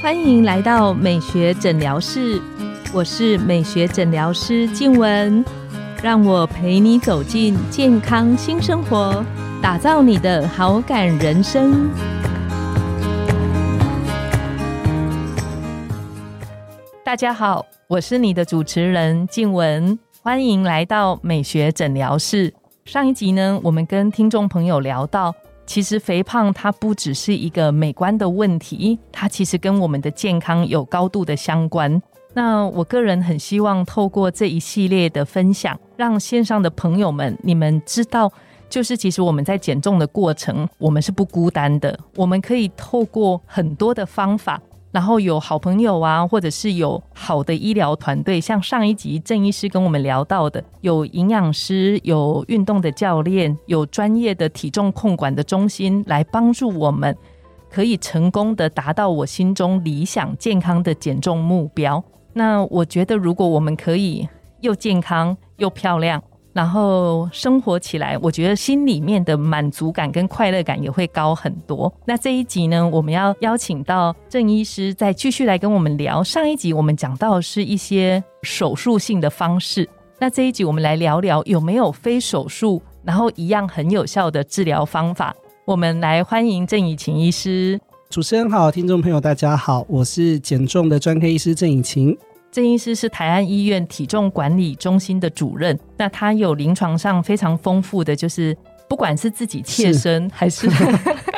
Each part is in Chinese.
欢迎来到美学诊疗室，我是美学诊疗师静文，让我陪你走进健康新生活，打造你的好感人生。大家好，我是你的主持人静文，欢迎来到美学诊疗室。上一集呢，我们跟听众朋友聊到。其实肥胖它不只是一个美观的问题，它其实跟我们的健康有高度的相关。那我个人很希望透过这一系列的分享，让线上的朋友们你们知道，就是其实我们在减重的过程，我们是不孤单的，我们可以透过很多的方法。然后有好朋友啊，或者是有好的医疗团队，像上一集郑医师跟我们聊到的，有营养师、有运动的教练、有专业的体重控管的中心来帮助我们，可以成功的达到我心中理想健康的减重目标。那我觉得，如果我们可以又健康又漂亮。然后生活起来，我觉得心里面的满足感跟快乐感也会高很多。那这一集呢，我们要邀请到郑医师再继续来跟我们聊。上一集我们讲到是一些手术性的方式，那这一集我们来聊聊有没有非手术，然后一样很有效的治疗方法。我们来欢迎郑以晴医师。主持人好，听众朋友大家好，我是减重的专科医师郑以晴。郑医师是台安医院体重管理中心的主任，那他有临床上非常丰富的，就是不管是自己切身还是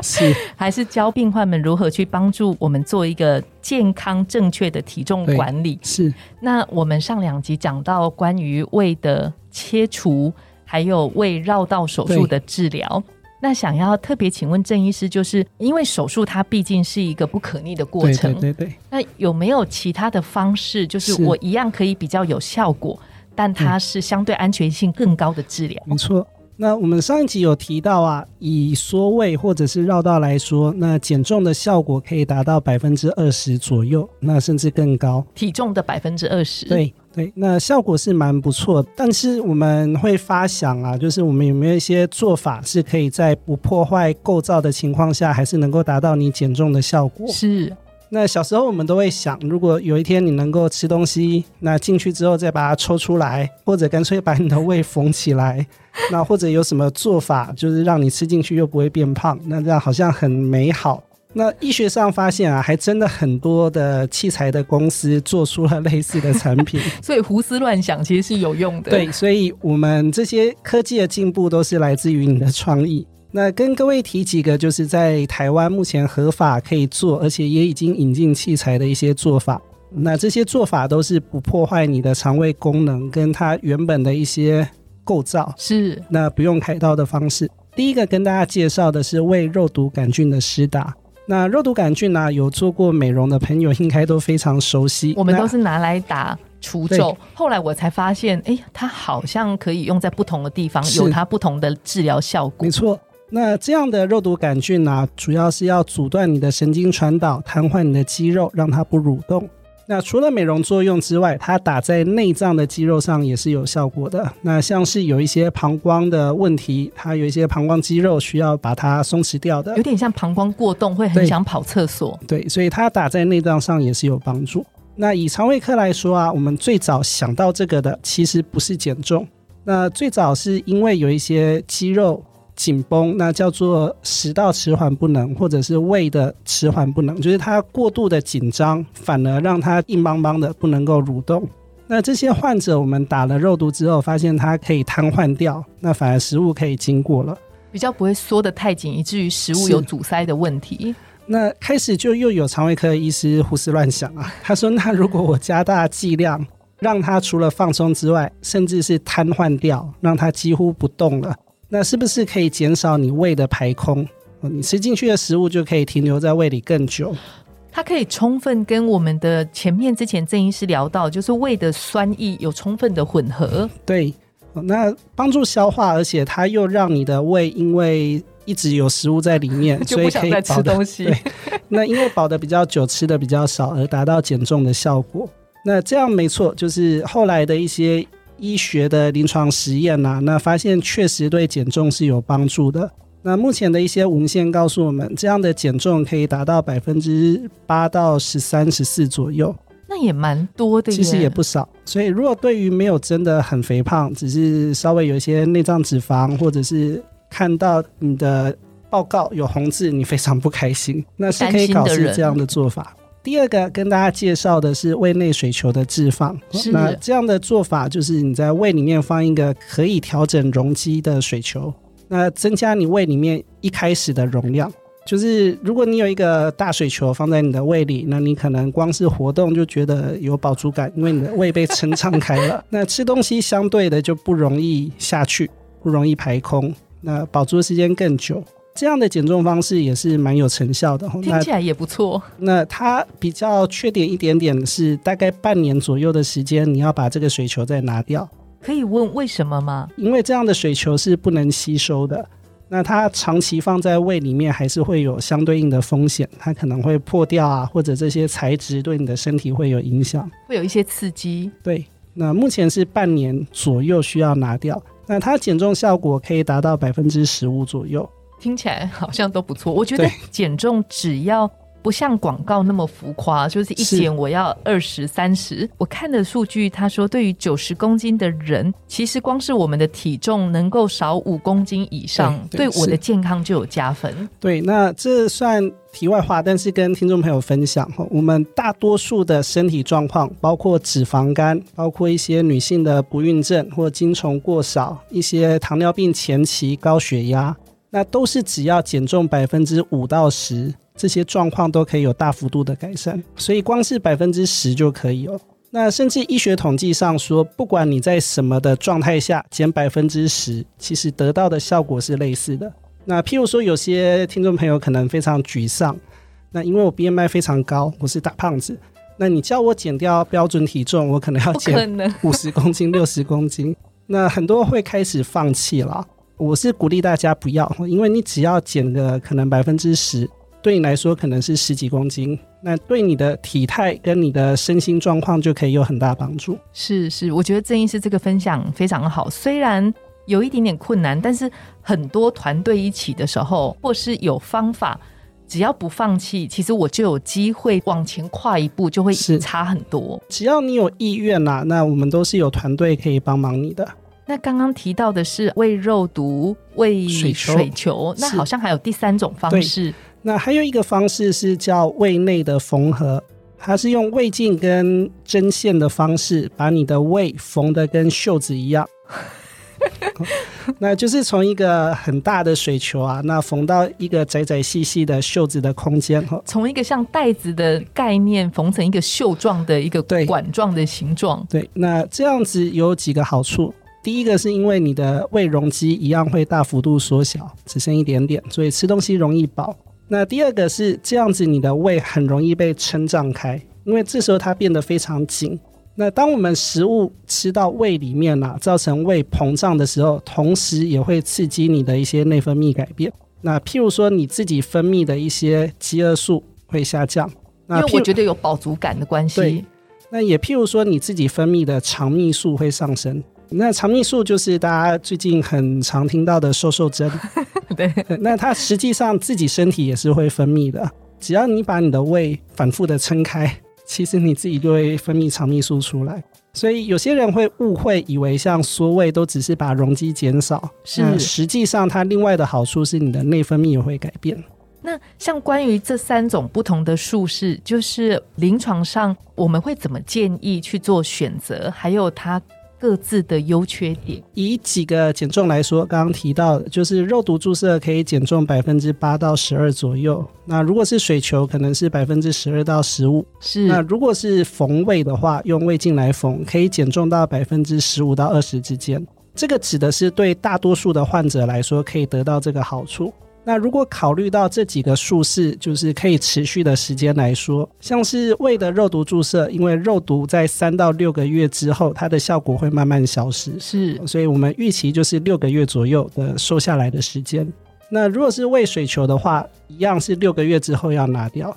是 还是教病患们如何去帮助我们做一个健康正确的体重管理。是那我们上两集讲到关于胃的切除，还有胃绕道手术的治疗。那想要特别请问郑医师，就是因为手术它毕竟是一个不可逆的过程，对对对。那有没有其他的方式，就是我一样可以比较有效果，但它是相对安全性更高的治疗？没错。那我们上一集有提到啊，以缩位或者是绕道来说，那减重的效果可以达到百分之二十左右，那甚至更高。体重的百分之二十，对对，那效果是蛮不错。但是我们会发想啊，就是我们有没有一些做法是可以在不破坏构造的情况下，还是能够达到你减重的效果？是。那小时候我们都会想，如果有一天你能够吃东西，那进去之后再把它抽出来，或者干脆把你的胃缝起来，那或者有什么做法，就是让你吃进去又不会变胖，那这样好像很美好。那医学上发现啊，还真的很多的器材的公司做出了类似的产品，所以胡思乱想其实是有用的。对，所以我们这些科技的进步都是来自于你的创意。那跟各位提几个，就是在台湾目前合法可以做，而且也已经引进器材的一些做法。那这些做法都是不破坏你的肠胃功能跟它原本的一些构造，是那不用开刀的方式。第一个跟大家介绍的是胃肉毒杆菌的施打。那肉毒杆菌呢，有做过美容的朋友应该都非常熟悉。我们都是拿来打除皱，后来我才发现，哎，它好像可以用在不同的地方，有它不同的治疗效果。没错。那这样的肉毒杆菌呢，主要是要阻断你的神经传导，瘫痪你的肌肉，让它不蠕动。那除了美容作用之外，它打在内脏的肌肉上也是有效果的。那像是有一些膀胱的问题，它有一些膀胱肌肉需要把它松弛掉的，有点像膀胱过动，会很想跑厕所。对，所以它打在内脏上也是有帮助。那以肠胃科来说啊，我们最早想到这个的，其实不是减重，那最早是因为有一些肌肉。紧绷，那叫做食道迟缓不能，或者是胃的迟缓不能，就是它过度的紧张，反而让它硬邦邦的不能够蠕动。那这些患者，我们打了肉毒之后，发现它可以瘫痪掉，那反而食物可以经过了，比较不会缩得太紧，以至于食物有阻塞的问题。那开始就又有肠胃科医师胡思乱想啊，他说：那如果我加大剂量，让它除了放松之外，甚至是瘫痪掉，让它几乎不动了。那是不是可以减少你胃的排空？你吃进去的食物就可以停留在胃里更久。它可以充分跟我们的前面之前郑医师聊到，就是胃的酸液有充分的混合。对，那帮助消化，而且它又让你的胃因为一直有食物在里面，就不想再吃东西。那因为饱的比较久，吃的比较少，而达到减重的效果。那这样没错，就是后来的一些。医学的临床实验呐，那发现确实对减重是有帮助的。那目前的一些文献告诉我们，这样的减重可以达到百分之八到十三、十四左右，那也蛮多的，其实也不少。所以，如果对于没有真的很肥胖，只是稍微有一些内脏脂肪，或者是看到你的报告有红字，你非常不开心，那是可以考虑这样的做法。第二个跟大家介绍的是胃内水球的置放，那这样的做法就是你在胃里面放一个可以调整容积的水球。那增加你胃里面一开始的容量，就是如果你有一个大水球放在你的胃里，那你可能光是活动就觉得有饱足感，因为你的胃被撑敞开了。那吃东西相对的就不容易下去，不容易排空，那饱足的时间更久。这样的减重方式也是蛮有成效的，听起来也不错。那它比较缺点一点点是，大概半年左右的时间，你要把这个水球再拿掉。可以问为什么吗？因为这样的水球是不能吸收的，那它长期放在胃里面还是会有相对应的风险，它可能会破掉啊，或者这些材质对你的身体会有影响，会有一些刺激。对，那目前是半年左右需要拿掉，那它减重效果可以达到百分之十五左右，听起来好像都不错。我觉得减重只要。不像广告那么浮夸，就是一减我要二十三十。我看的数据，他说对于九十公斤的人，其实光是我们的体重能够少五公斤以上，对我的健康就有加分。对，那这算题外话，但是跟听众朋友分享哈，我们大多数的身体状况，包括脂肪肝，包括一些女性的不孕症或精虫过少，一些糖尿病前期高血压，那都是只要减重百分之五到十。这些状况都可以有大幅度的改善，所以光是百分之十就可以哦。那甚至医学统计上说，不管你在什么的状态下减百分之十，其实得到的效果是类似的。那譬如说，有些听众朋友可能非常沮丧，那因为我 BMI 非常高，我是大胖子，那你叫我减掉标准体重，我可能要减五十公斤、六十公斤，那很多会开始放弃了。我是鼓励大家不要，因为你只要减个可能百分之十。对你来说可能是十几公斤，那对你的体态跟你的身心状况就可以有很大帮助。是是，我觉得郑医师这个分享非常好，虽然有一点点困难，但是很多团队一起的时候，或是有方法，只要不放弃，其实我就有机会往前跨一步，就会差很多。只要你有意愿啦，那我们都是有团队可以帮忙你的。那刚刚提到的是胃肉毒、胃水球，那好像还有第三种方式。那还有一个方式是叫胃内的缝合，它是用胃镜跟针线的方式，把你的胃缝的跟袖子一样。那就是从一个很大的水球啊，那缝到一个窄窄细细的袖子的空间哈。从一个像袋子的概念缝成一个袖状的一个管状的形状。对，那这样子有几个好处。第一个是因为你的胃容积一样会大幅度缩小，只剩一点点，所以吃东西容易饱。那第二个是这样子，你的胃很容易被撑胀开，因为这时候它变得非常紧。那当我们食物吃到胃里面了，造成胃膨胀的时候，同时也会刺激你的一些内分泌改变。那譬如说你自己分泌的一些饥饿素会下降，因为我觉得有饱足感的关系。那也譬如说你自己分泌的肠泌素会上升。那肠泌素就是大家最近很常听到的瘦瘦针，对。那它实际上自己身体也是会分泌的，只要你把你的胃反复的撑开，其实你自己就会分泌肠泌素出来。所以有些人会误会，以为像缩胃都只是把容积减少，是实际上它另外的好处是你的内分泌也会改变。那像关于这三种不同的术式，就是临床上我们会怎么建议去做选择，还有它。各自的优缺点，以几个减重来说，刚刚提到的就是肉毒注射可以减重百分之八到十二左右。那如果是水球，可能是百分之十二到十五。是。那如果是缝胃的话，用胃镜来缝，可以减重到百分之十五到二十之间。这个指的是对大多数的患者来说，可以得到这个好处。那如果考虑到这几个术式，就是可以持续的时间来说，像是胃的肉毒注射，因为肉毒在三到六个月之后，它的效果会慢慢消失，是，所以我们预期就是六个月左右的瘦下来的时间。那如果是胃水球的话，一样是六个月之后要拿掉。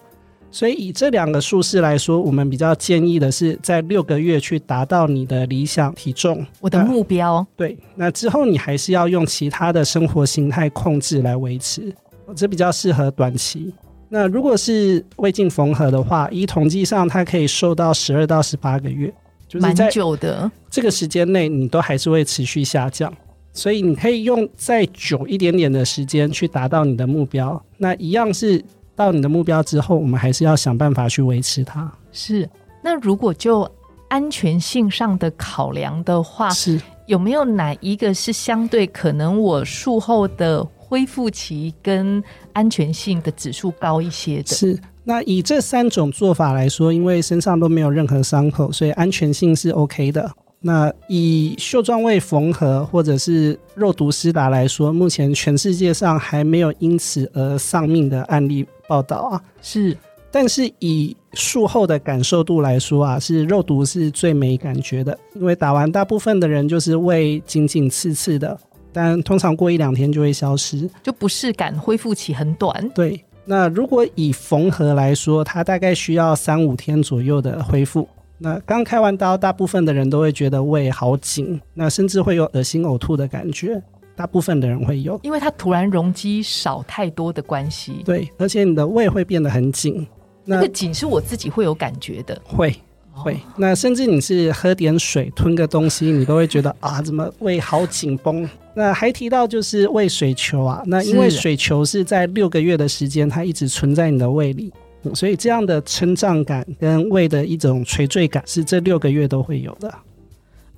所以以这两个数式来说，我们比较建议的是在六个月去达到你的理想体重，我的目标。对，那之后你还是要用其他的生活形态控制来维持，这比较适合短期。那如果是胃镜缝合的话，以统计上它可以瘦到十二到十八个月，就是在久的这个时间内，你都还是会持续下降。所以你可以用再久一点点的时间去达到你的目标。那一样是。到你的目标之后，我们还是要想办法去维持它。是，那如果就安全性上的考量的话，是有没有哪一个是相对可能我术后的恢复期跟安全性的指数高一些的？是，那以这三种做法来说，因为身上都没有任何伤口，所以安全性是 OK 的。那以袖状胃缝合或者是肉毒施达来说，目前全世界上还没有因此而丧命的案例报道啊。是，但是以术后的感受度来说啊，是肉毒是最没感觉的，因为打完大部分的人就是胃紧紧刺刺的，但通常过一两天就会消失，就不适感恢复期很短。对，那如果以缝合来说，它大概需要三五天左右的恢复。那刚开完刀，大部分的人都会觉得胃好紧，那甚至会有恶心呕吐的感觉。大部分的人会有，因为它突然容积少太多的关系。对，而且你的胃会变得很紧。那个紧是我自己会有感觉的。会会，那甚至你是喝点水、吞个东西，你都会觉得 啊，怎么胃好紧绷？那还提到就是胃水球啊，那因为水球是在六个月的时间，它一直存在你的胃里。所以这样的撑胀感跟胃的一种垂坠感是这六个月都会有的，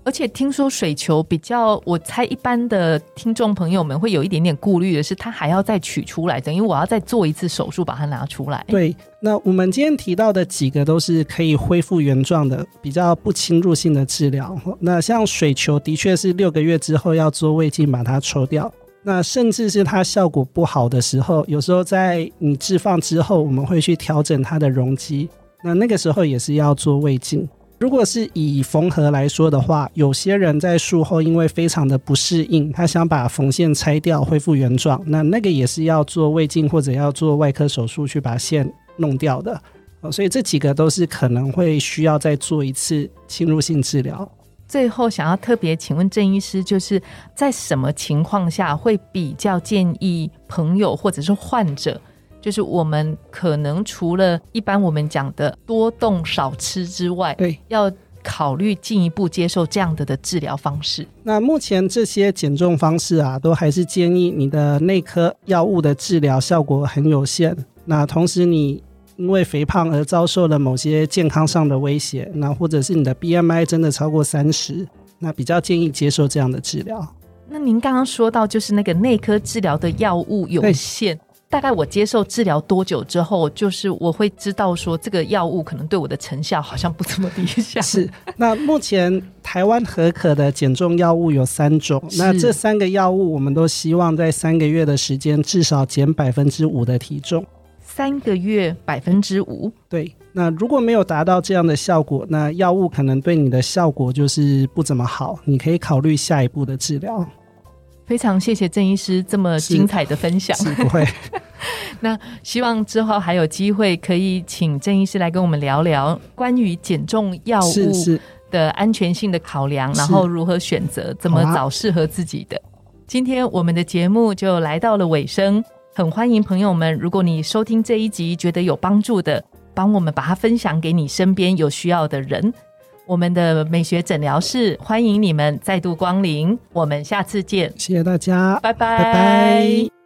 而且听说水球比较，我猜一般的听众朋友们会有一点点顾虑的是，它还要再取出来，等于我要再做一次手术把它拿出来。对，那我们今天提到的几个都是可以恢复原状的，比较不侵入性的治疗。那像水球的确是六个月之后要做胃镜把它抽掉。那甚至是它效果不好的时候，有时候在你置放之后，我们会去调整它的容积。那那个时候也是要做胃镜。如果是以缝合来说的话，有些人在术后因为非常的不适应，他想把缝线拆掉恢复原状，那那个也是要做胃镜或者要做外科手术去把线弄掉的。所以这几个都是可能会需要再做一次侵入性治疗。最后想要特别请问郑医师，就是在什么情况下会比较建议朋友或者是患者，就是我们可能除了一般我们讲的多动少吃之外，对，要考虑进一步接受这样的的治疗方式。那目前这些减重方式啊，都还是建议你的内科药物的治疗效果很有限。那同时你。因为肥胖而遭受了某些健康上的威胁，那或者是你的 BMI 真的超过三十，那比较建议接受这样的治疗。那您刚刚说到，就是那个内科治疗的药物有限，大概我接受治疗多久之后，就是我会知道说这个药物可能对我的成效好像不怎么理想。是，那目前台湾合可的减重药物有三种，那这三个药物我们都希望在三个月的时间至少减百分之五的体重。三个月百分之五，对。那如果没有达到这样的效果，那药物可能对你的效果就是不怎么好，你可以考虑下一步的治疗。非常谢谢郑医师这么精彩的分享，不会。那希望之后还有机会可以请郑医师来跟我们聊聊关于减重药物的安全性的考量，然后如何选择，怎么找适合自己的。今天我们的节目就来到了尾声。很欢迎朋友们，如果你收听这一集觉得有帮助的，帮我们把它分享给你身边有需要的人。我们的美学诊疗室欢迎你们再度光临，我们下次见，谢谢大家，拜拜，拜拜。